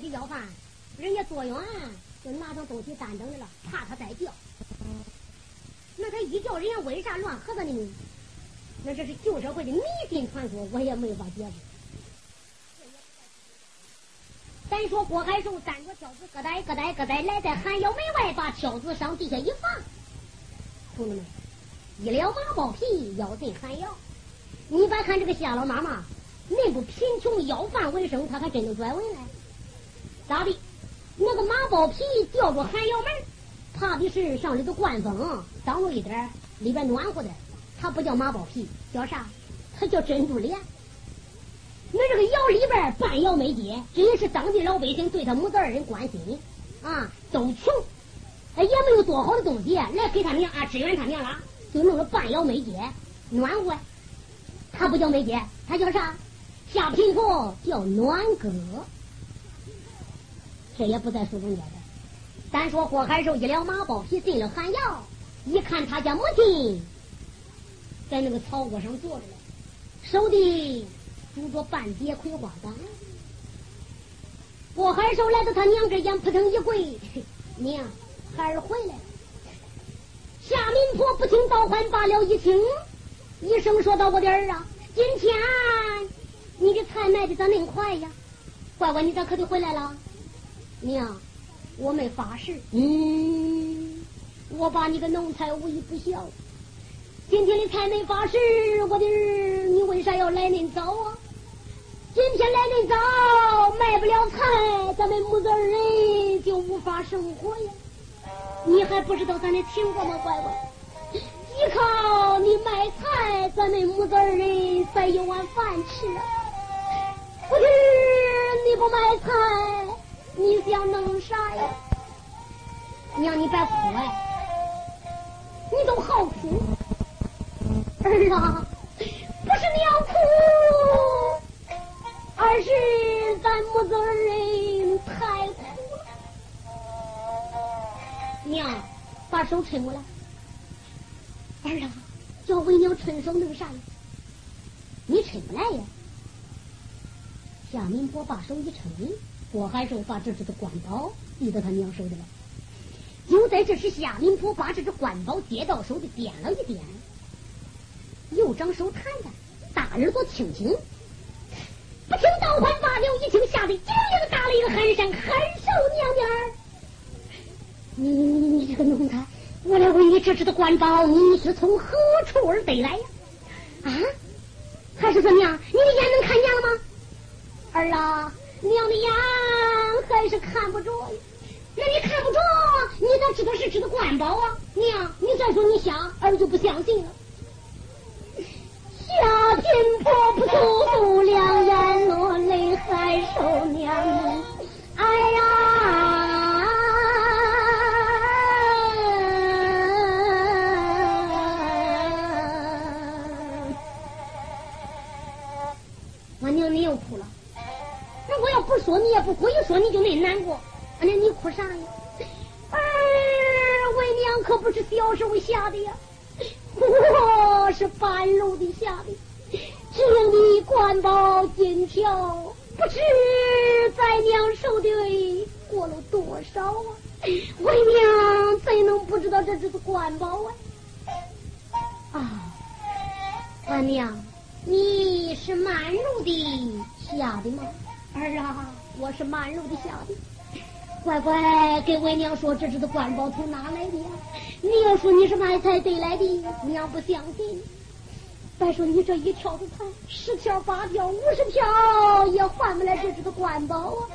去要饭，人家坐远就拿上东西担等着了，怕他再叫。那他一叫，人家为啥乱喝的呢？那这是旧社会的迷信传说，我也没法解释。咱说郭海寿担着挑子，咯呆咯呆咯呆，来在寒窑门外，把挑子上地下一放。同志们，一了马包皮要进寒窑。你别看这个夏老妈妈，恁不贫穷要饭为生，他还真就拽文来。咋的？那个马包皮吊着寒窑门，怕的是上里头灌风，挡住一点里边暖和点。它不叫马包皮，叫啥？它叫珍珠帘。那这个窑里边半窑没接，这也是当地老百姓对他母子二人关心啊，都穷，也没有多好的东西来给他娘啊支援他娘了，就弄个半窑没接，暖和。他不叫没接，他叫啥？下贫婆叫暖哥。这也不在书中间的。单说郭海寿一了马包皮进了寒窑，一看他家母亲在那个草窝上坐着呢，手里。拄着半截葵花杆，郭海寿来到他娘跟前，扑腾一跪：“娘，孩儿回来了。”夏民婆不听倒唤，罢了一听，一声说道：“我的儿啊，今天你的菜卖的咋恁快呀？乖乖，你咋可得回来了？娘，我没发誓。嗯，我把你个奴才无一不孝。今天的菜没发誓，我的儿，你为啥要来恁早啊？今天来恁早，卖不了菜，咱们母子二人就无法生活呀。你还不知道咱的情况吗，乖乖？依靠你卖菜，咱们母子二人才有碗饭吃啊。不是你不卖菜，你想弄啥呀？娘，你别哭哎，你都好哭。儿啊，不是娘哭。而是咱母子二人太苦了，娘，把手抻过来。儿啊，叫为娘抻手弄啥呀？你抻不来呀？夏民婆把手一抻，郭海寿把这只的官宝递到他娘手里了。就在这时，夏民婆把这只官宝接到手里，点了一点，又张手探探，大耳朵听听。不听倒唤罢了，一听吓得精灵打了一个寒山，寒寿娘娘儿，你你你这个奴才，我来问你，这只的官宝你是从何处而得来呀？啊？还是怎么样？你的眼能看见了吗？儿啊，娘的眼还是看不着呀。那你看不着，你咋知道是只的官宝啊？娘，你再说你瞎，儿就不相信了。夏天婆婆祖祖两眼落乖乖，给为娘说，这只的官宝从哪来的呀？你要说你是卖菜得来的，娘不相信。再说你这一条子菜，十条八条五十条也换不来这只的官宝啊！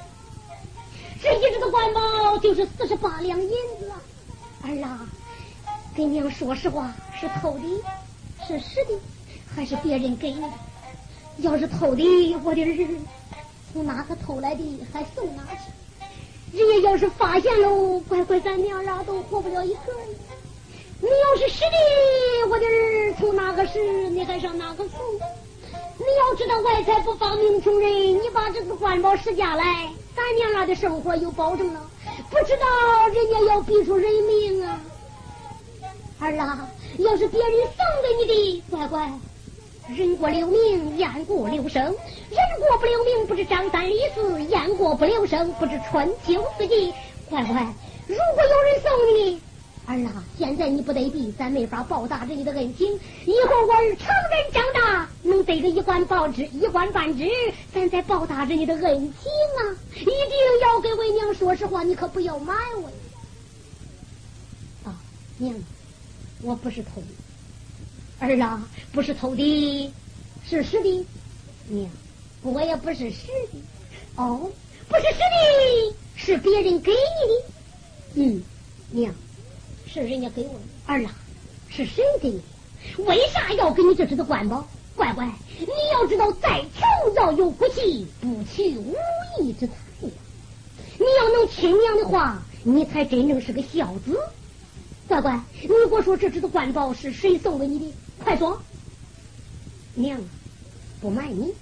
这一只的官宝就是四十八两银子啊！儿啊，给娘说实话，是偷的，是实的，还是别人给的？要是偷的，我的儿从哪个偷来的，还送哪去？人家要是发现喽，乖乖，咱娘俩都活不了一个。你要是实的，我的儿从哪个是，你还上哪个送？你要知道外财不发明穷人，你把这个官宝施下来，咱娘俩的生活有保证了。不知道人家要逼出人命啊！儿啊，要是别人送给你的，乖乖，人过留名，雁过留声。人过不留名，不知张三李四；雁过不留声，不知春秋四季。乖乖，如果有人送你，儿啊，现在你不得地，咱没法报答着你的恩情。以后我儿成人长大，能得个一官报职，一官半职，咱再报答着你的恩情啊！一定要给为娘说实话，你可不要埋我。啊，娘，我不是偷，儿啊，不是偷的，是实的。娘，我也不是实的。哦，不是实的。是别人给你的，嗯，娘，是人家给我的。儿啊，是谁给你？为啥要给你这只的官宝？乖乖，你要知道，再穷要有骨气，不取无义之财呀。你要能听娘的话，你才真正是个孝子。乖乖，你给我说这只的官宝是谁送给你的？快说。娘，不瞒你。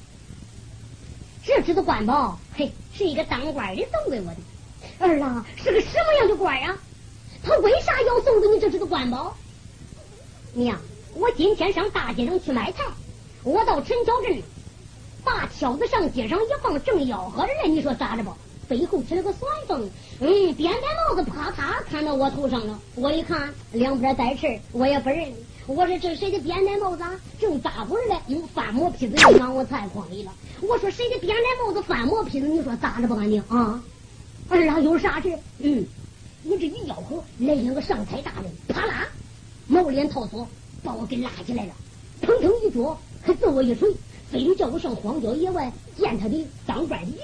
这只的官宝，嘿，是一个当官的送给我的。儿啊，是个什么样的官啊？他为啥要送给你这只的官宝？娘，我今天上大街上去买菜，我到陈桥镇，把挑子上街上一放，正吆喝着呢。你说咋着吧？背后起了个旋风，嗯，扁担帽子啪嚓砍到我头上了。我一看，两边带刺我也不认。我说这谁的扁担帽子？正打滚嘞，用翻毛坯子又往我菜筐里了。我说谁的扁担帽子翻毛坯子？你说咋着吧，俺娘啊？二郎，有啥事？嗯，我这一吆喝，来两个上菜大人，啪啦，毛脸套索，把我给拉起来了，腾腾一脚，还揍我一锤，非得叫我上荒郊野外见他的当官的。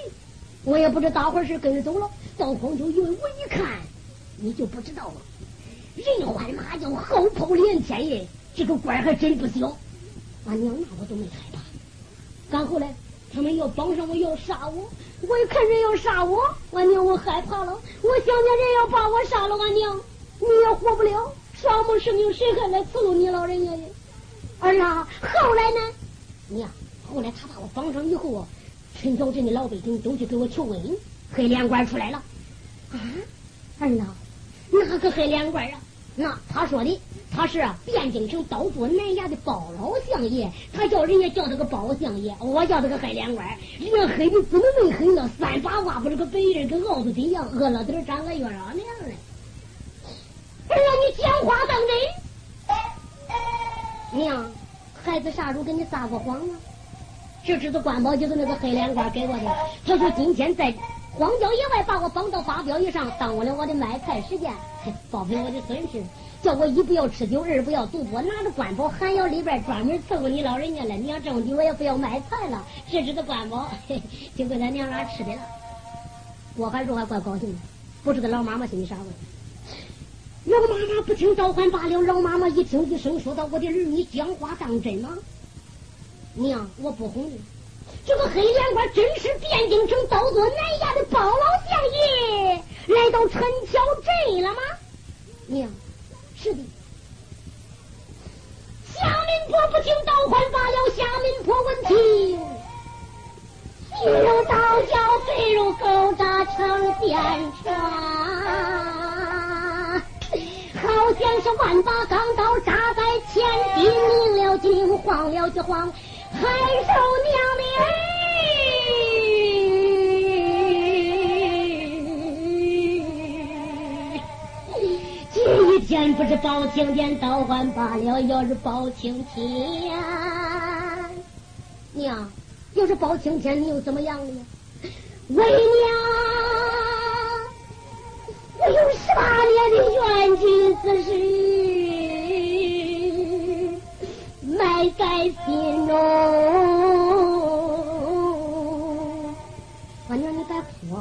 我也不知咋回事，跟着走了。到荒郊野外，我一看，你就不知道了。人欢马叫，号炮连天耶！这个官还真不小。俺娘那我都没害怕。刚后来他们要绑上我，要杀我。我一看人要杀我，俺娘我害怕了。我想着人要把我杀了，俺娘你也活不了。双目生命，谁还来伺候你老人家呢？儿啊，后来呢？娘，后来他把我绑上以后啊，陈桥镇的老百姓都去给我求恩，黑脸官出来了。啊，儿呐，哪个黑脸官啊？那他说的，他是汴京城刀作南衙的包老相爷，他叫人家叫他个包相爷，我叫他个黑脸官。人黑的怎么没黑呢？三把挖不这个白人跟耗子一样，饿了点长个月亮娘嘞。儿啊，你讲话当真？娘，孩子啥时候跟你撒过谎啊？这只是官宝，就是那个黑脸官给我的。他说今天在。荒郊野外把我绑到发镖椅上，耽误了我的卖菜时间，报赔我的损失。叫我一不要吃酒，二不要赌博，拿着官宝寒窑里边专门伺候你老人家了。你要挣的，我也不要卖菜了。这只的官宝就给咱娘俩吃的了。我还说还怪高兴的，不知道老妈妈心里啥味。老妈妈不听召唤罢了。老妈妈一听一声说道：“我的儿女讲话当真吗？娘，我不哄你。”这个黑脸官真是汴京城刀做南衙的包老相爷来到陈桥镇了吗？娘，是的。夏民婆不听倒唤罢了，夏民婆闻听，心如刀绞，肺如狗扎成电船，好像是万把钢刀扎在前地，明了惊，慌了就慌。还受娘的今天不是包青天倒换罢了，要是包青天，娘，要是包青天，你又怎么样了？为娘，我有十八年的冤屈之事。埋在心中。我娘，你别哭，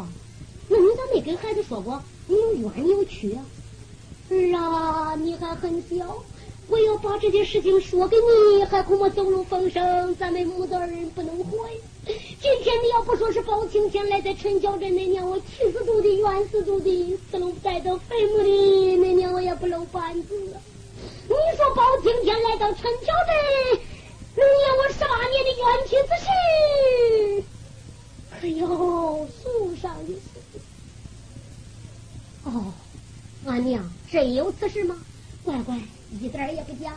那你咋没跟孩子说过？你有冤你有屈啊？儿啊，你还很小，我要把这件事情说给你，还恐怕走漏风声，咱们母子二人不能活呀。今天你要不说是包青天来在陈桥镇，那年我气死都的，冤死都的，死了带到坟墓里，那年我也不露半字。你说包青天来到陈桥镇，能念我十八年的冤屈之事，可有诉上的事？哦，俺娘真有此事吗？乖乖，一点也不假。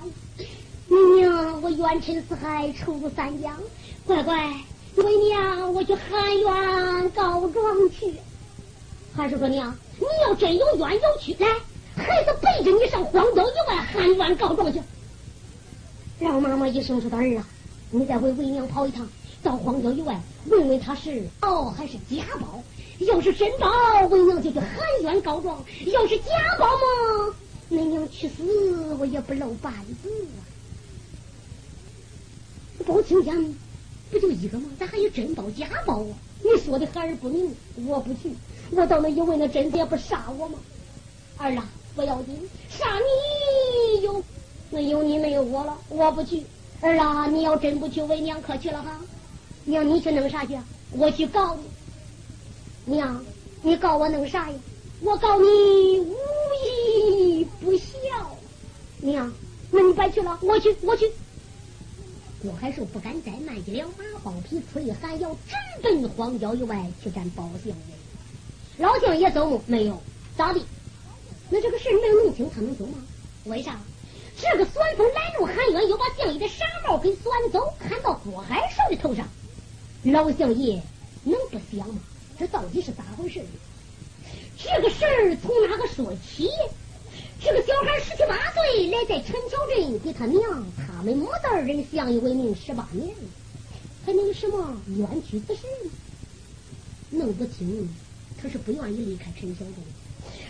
娘，娘，我冤沉四海，出入三江。乖乖，为娘，我去喊冤告状去。还是说娘，你要真有冤有屈，来，孩子你上荒郊野外喊冤告状去。让妈妈一声说：“儿啊，你再回为娘跑一趟，到荒郊野外问问他是宝还是假宝。要是真宝，为娘就去喊冤告状；要是假宝嘛，恁娘去死我也不露半字啊。包青天不就一个吗？咋还有真宝假宝啊？你说的孩儿不明，我不去。我到那一问，那真子也不杀我吗？儿啊，不要紧，杀你有。”没有你没有我了，我不去。儿啊，你要真不去，为娘可去了哈。娘，你去弄啥去？我去告你。娘，你告我弄啥呀？我告你无义不孝。娘，那你别去了，我去，我去。郭海寿不敢再慢，一两马包皮，催寒窑，直奔荒郊野外去战包相爷。老相爷走没有？咋的？那这个事能弄清，他能走吗？为啥？这个酸风拦路喊冤，又把相爷的纱帽给钻走，砍到郭海寿的头上。老相爷能不想吗？这到底是咋回事？这个事儿从哪个说起？这个小孩十七八岁来在陈桥镇，给他娘他们母子二人相依为命十八年，还能有什么冤屈之事呢？弄不清，他是不愿意离开陈桥镇。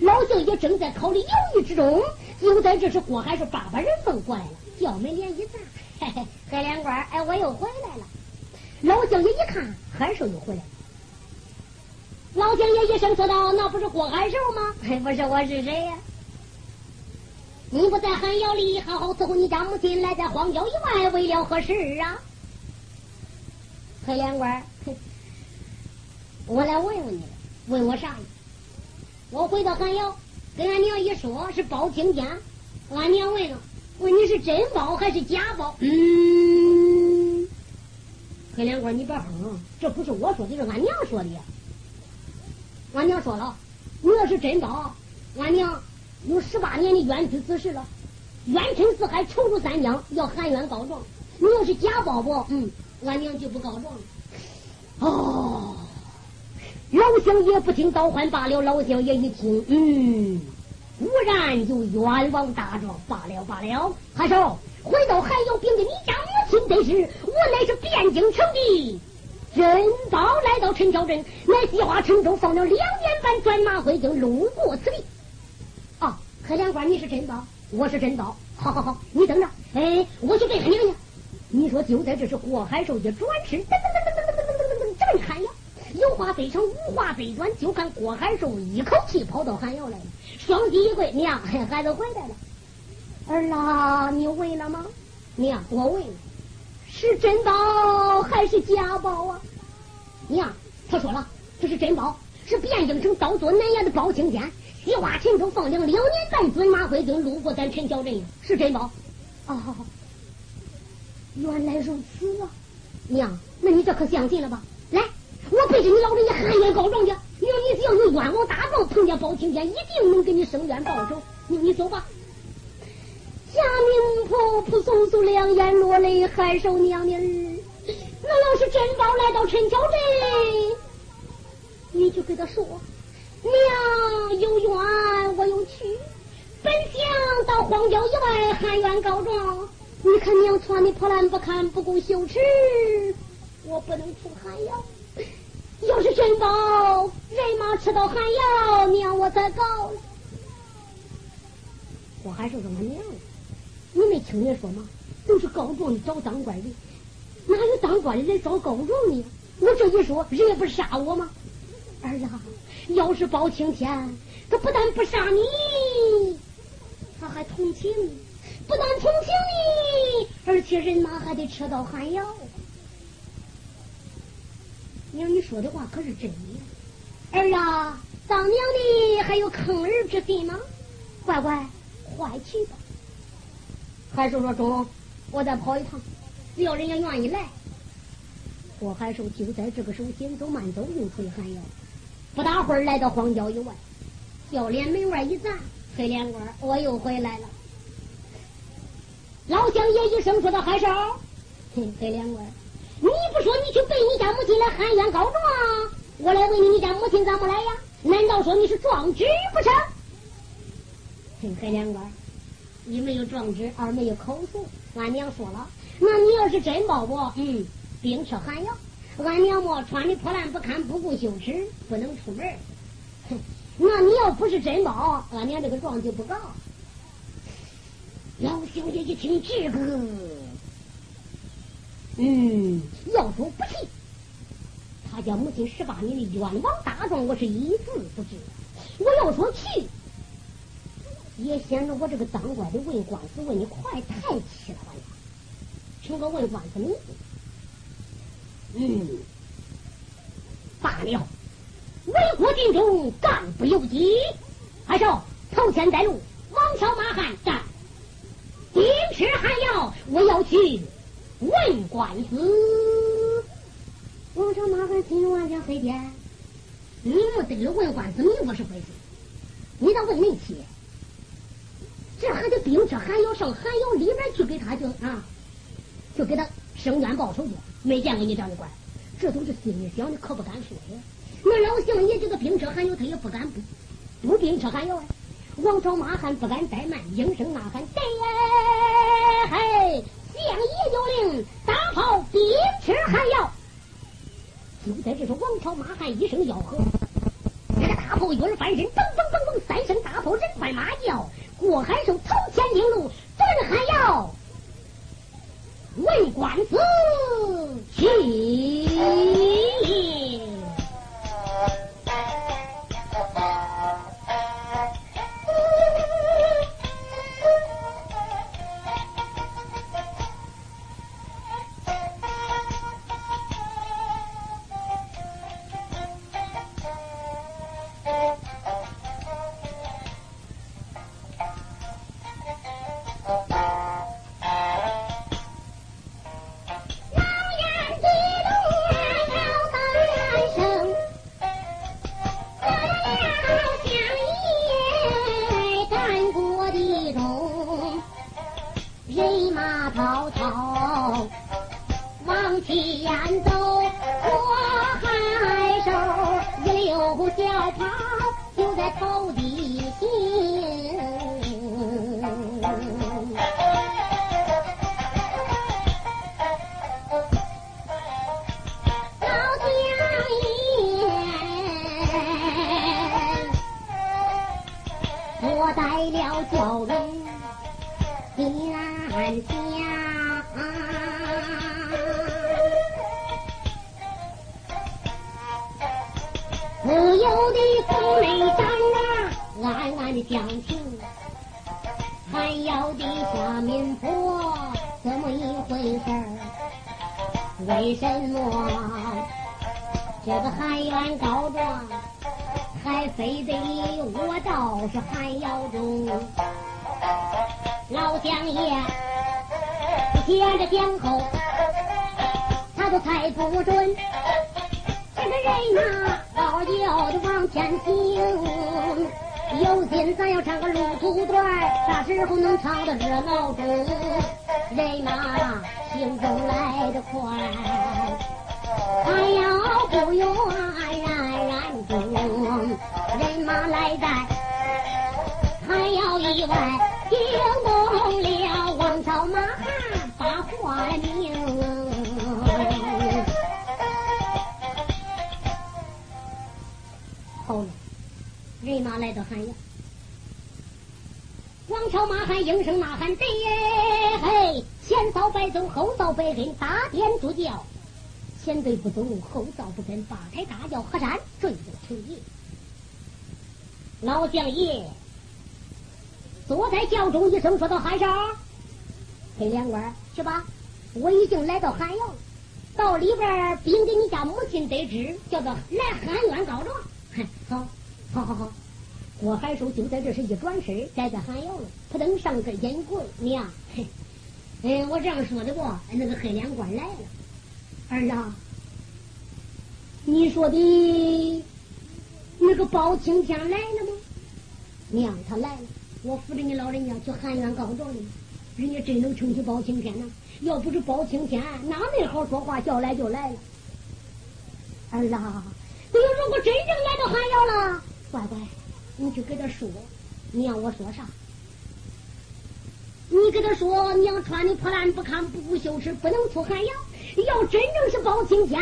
老相爷正在考虑犹豫之中，就在这时，郭海寿爸爸人问过来了，叫门帘一砸，嘿嘿，海连官，哎，我又回来了。老相爷一看，海寿又回来了。老相爷一声说道：“那不是郭海寿吗？还不是我是谁呀？你不在寒窑里好好伺候你家母亲，来在荒郊以外为了何事啊？”海连官，我来问问你，问我啥呀？我回到寒窑，跟俺娘一说，是包青天。俺娘问了，问你是真包还是假包？嗯，黑脸官，你别哼，这不是我说的，是俺娘说的。俺娘说了，你要是真包，俺娘有十八年的冤屈之事了，冤沉四海，仇入三江，要喊冤告状。你要是假包不？嗯，俺娘就不告状了。哦。老相爷不听倒换罢了。老相爷一听，嗯，忽然就冤枉大状罢了罢了。韩寿回到还有病的你家母亲得是，我乃是汴京城的。真刀来到陈桥镇，乃计划陈州放了两年半转马回京，路过此地。啊，黑脸官，你是真刀，我是真刀。好好好，你等着，哎，我去给他娘娘。你说就在这时，霍海寿也转身，噔噔。话非成，无话非转，就看郭海寿一口气跑到寒窑来了，双膝一跪，娘，孩子回来了。儿啊，你问了吗？娘，我问了，是真宝还是假宝啊？娘，他说了，这是真宝，是汴京城刀作南衙的包青天，西华陈州放粮两年半，准马回京，路过咱陈桥镇，是真宝。哦，原来如此啊！娘，那你这可相信了吧？我背着你老人家喊冤告状去，你说你只要有冤枉大状，碰见包青天一定能给你伸冤报仇。你你走吧。贾明婆婆簌簌两眼落泪，海寿娘娘儿，那要是真宝来到陈桥镇，你就给他说，娘有冤我有屈，本想到荒郊野外喊冤告状，你看娘穿的破烂不堪，不够羞耻，我不能出寒窑。要是真宝，人马吃到寒窑，娘我再告。我还是说俺娘，你没听人说吗？都是告状的找当官的，哪有当官的来找告状的？我这一说，人家不是杀我吗？儿子，要是包青天，他不但不杀你，他还同情你，不但同情你，而且人马还得吃到寒窑。娘，你说的话可是真的。儿啊，当娘的还有坑儿之心吗？乖乖，快去吧。海寿说：“中，我再跑一趟，只要人家愿意来。”郭海寿就在这个时候，紧走慢走，又回寒窑。不大会儿，来到荒郊以外，笑脸门外一站，黑脸官，我又回来了。老乡爷一声说道：“海少，嘿，黑脸官，不说你去背你家母亲来喊冤告状，我来问你，你家母亲怎么来呀？难道说你是壮志不成？”嘿，黑脸官，一没有壮志，二没有口素。俺娘说了，那你要是真报不，嗯，兵吃寒药。俺娘么穿的破烂不堪，不顾羞耻，不能出门。哼，那你要不是真报，俺娘这个状就不告。老小姐一听这个，嗯，要说不信，他家母亲十八年的冤枉大状，我是一字不知。我要说去，也显得我这个当官的问官司问的快太气了吧？成个问官司名。嗯，罢了，为国尽忠，干不由己。还少头前带路，王朝马汉战，丁吃还要我要去问官司。王朝马汉心中暗想：黑爹，你没得了问官司，你不是回事？你咋问恁去？这还得兵车还要上寒窑里边去给他就啊，就给他伸冤报仇去。没见过你这样的官，这都是心里想的，可不敢说呀。那老乡爷这个兵车还有，他也不敢不不兵车还有啊。王朝马汉不敢怠慢，应声呐喊：“对呀，嘿，相爷有令，大炮兵车还要。”就在这时，王朝马汉一声吆喝，这个大炮一儿翻身，嘣嘣嘣嘣，三声大炮，人快马叫，过海兽头前领路，准还要。为官司起为了叫人点家。自由的姑娘张啊，暗暗的讲情，还有的下民婆，怎么一回事？为什么这个海员告状？还非得我倒是还要中，老将爷，接着讲后，他都猜不准。这个人呐，老要的往前行，有心咱要唱个入土段，啥时候能唱到热闹中？人呐，心中来得快，还要不愿。人马来在，还有一万，惊动了王朝马汉把话明。好了，人马来到汉阳，王朝马汉应声呐喊：“贼嘿！”前扫白走，后扫白黑，打天助教。前队不走，后道不跟，八抬大轿河山追着城爷。老将爷坐在轿中，一声说道：“韩少，黑脸官，去吧！我已经来到寒窑了，到里边禀给你家母亲得知，叫做来寒冤告状。哼好，好好好。郭海寿就在这时一转身，待在寒窑了，扑腾上个烟棍娘，嘿，嗯，我这样说的不？那个黑脸官来了，儿啊。”你说的那个包青天来了吗？娘，他来了。我扶着你老人家去喊冤告状了。人家真能称起包青天呢。要不是包青天，哪能好说话？叫来就来了。儿啊，你如果真正来到寒窑了，乖乖，你去给他说，你让我说啥？你跟他说，娘穿的破烂不堪，不顾羞耻，不能出寒窑。要真正是包青天，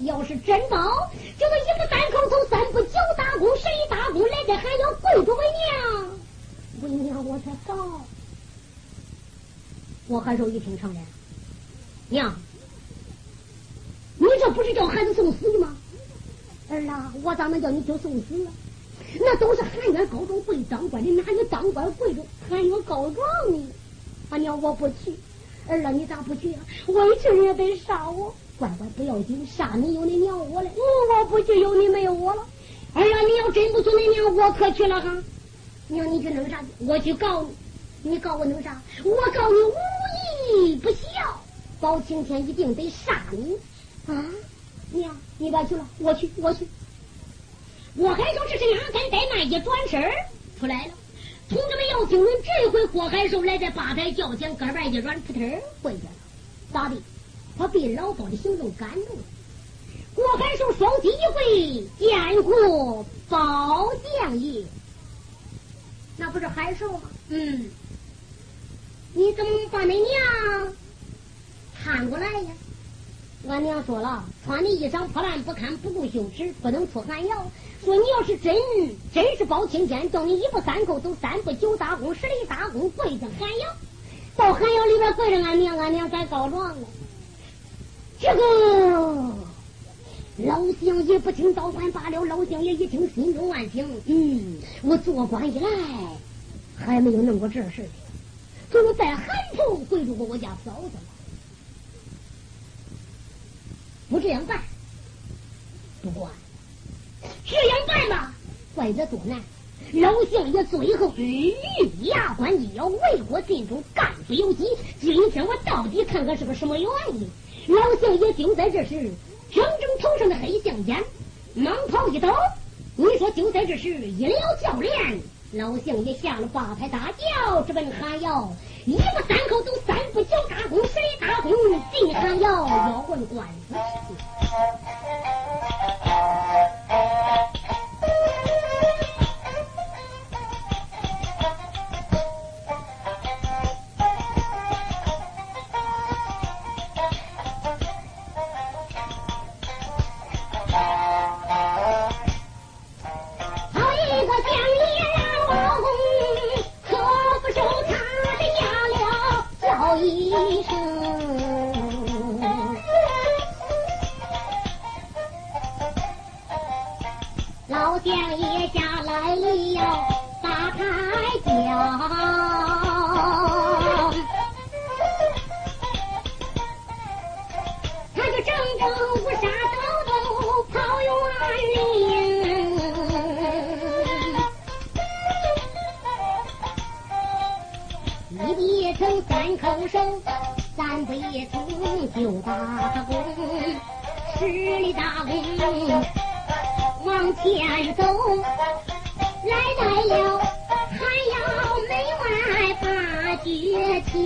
要是真包，就是一个三口头、三步九打工、十里打工来这还要跪着为娘，为娘我才告。我还是一听承认，娘，你这不是叫孩子送死吗？儿啊，我咋能叫你去送死啊？那都是寒院高中会当官的，哪有当官跪着寒院告状呢？啊娘，我不去。儿啊，你咋不去啊？为臣也得杀我。乖乖，不要紧，杀你有你娘我嘞。我我不去，有你没有我了。儿啊，你要真不去，你娘我可去了哈。娘，你去弄啥去？我去告你。你告我弄啥？我告你无义不孝，包青天一定得杀你啊！娘，你别去了，我去，我去。我还说这是哪敢怠慢，一转身出来了。同志们要听闻，这回郭海寿来在吧台轿前，胳膊一软，扑腾跪下了。咋的？他被老包的行动感动了。郭海寿双膝一跪，见过包将爷。那不是海寿吗？嗯。你怎么把恁娘喊过来呀？俺娘说了，穿的衣裳破烂不堪，不顾羞耻，不能出寒窑。说你要是真真是包青天，叫你一步三叩走三步九打工十里打工跪在寒窑，到寒窑里边跪着俺娘，俺娘再告状了。这个老相爷不听倒官罢了，老相爷一听心中暗想：嗯，我做官以来还没有弄过这事情。就在寒头跪住过我家嫂子不这样办，不管这样办吧，怪得多难。老相爷最后玉牙关要为我心中干不由己。今天我到底看看是个什么原因。老相爷就在这时，整整头上的黑相间，蟒袍一抖。你说就在这时，一撩教练。老相爷下了八抬大轿，直奔寒窑。一步三口走三步脚打工，十里打工进寒窑，要问官府。喊口声，三不一从就打工，十里打工往前走，来来了还要门外把绝情，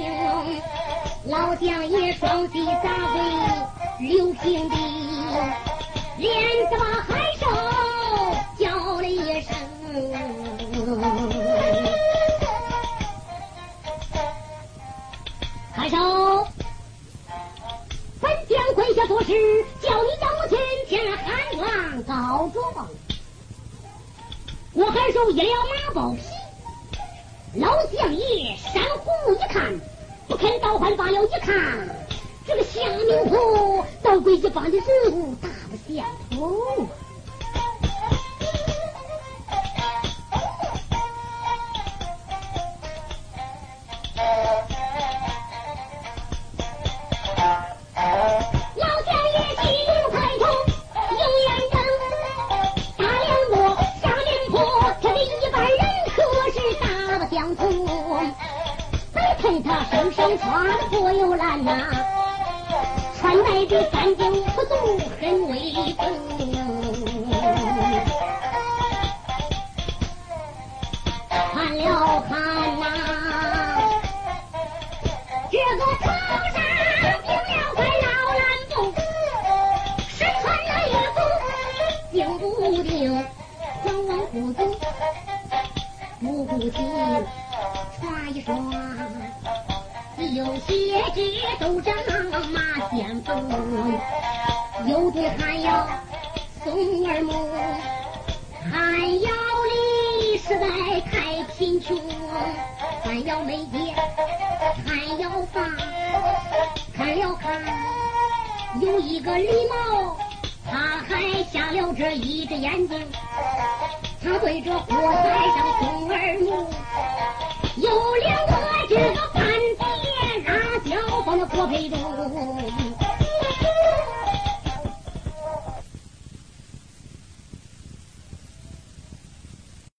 老将爷双膝砸跪，刘平地，连着把海手。说是叫你姚千前来汉王告状，我还受一了马宝批，老相爷山虎一看，不肯倒换罢了。一看这个夏明坡倒归一房的是大不见。不足，不顾及传一双，有些只都长马先锋，有的还要送儿母，还要离实在太贫穷，还要没爹，还要爸，看了看有一个狸猫。他还瞎了这一只眼睛，他对着火台上红耳目，有两个这个半截辣椒放在锅配中。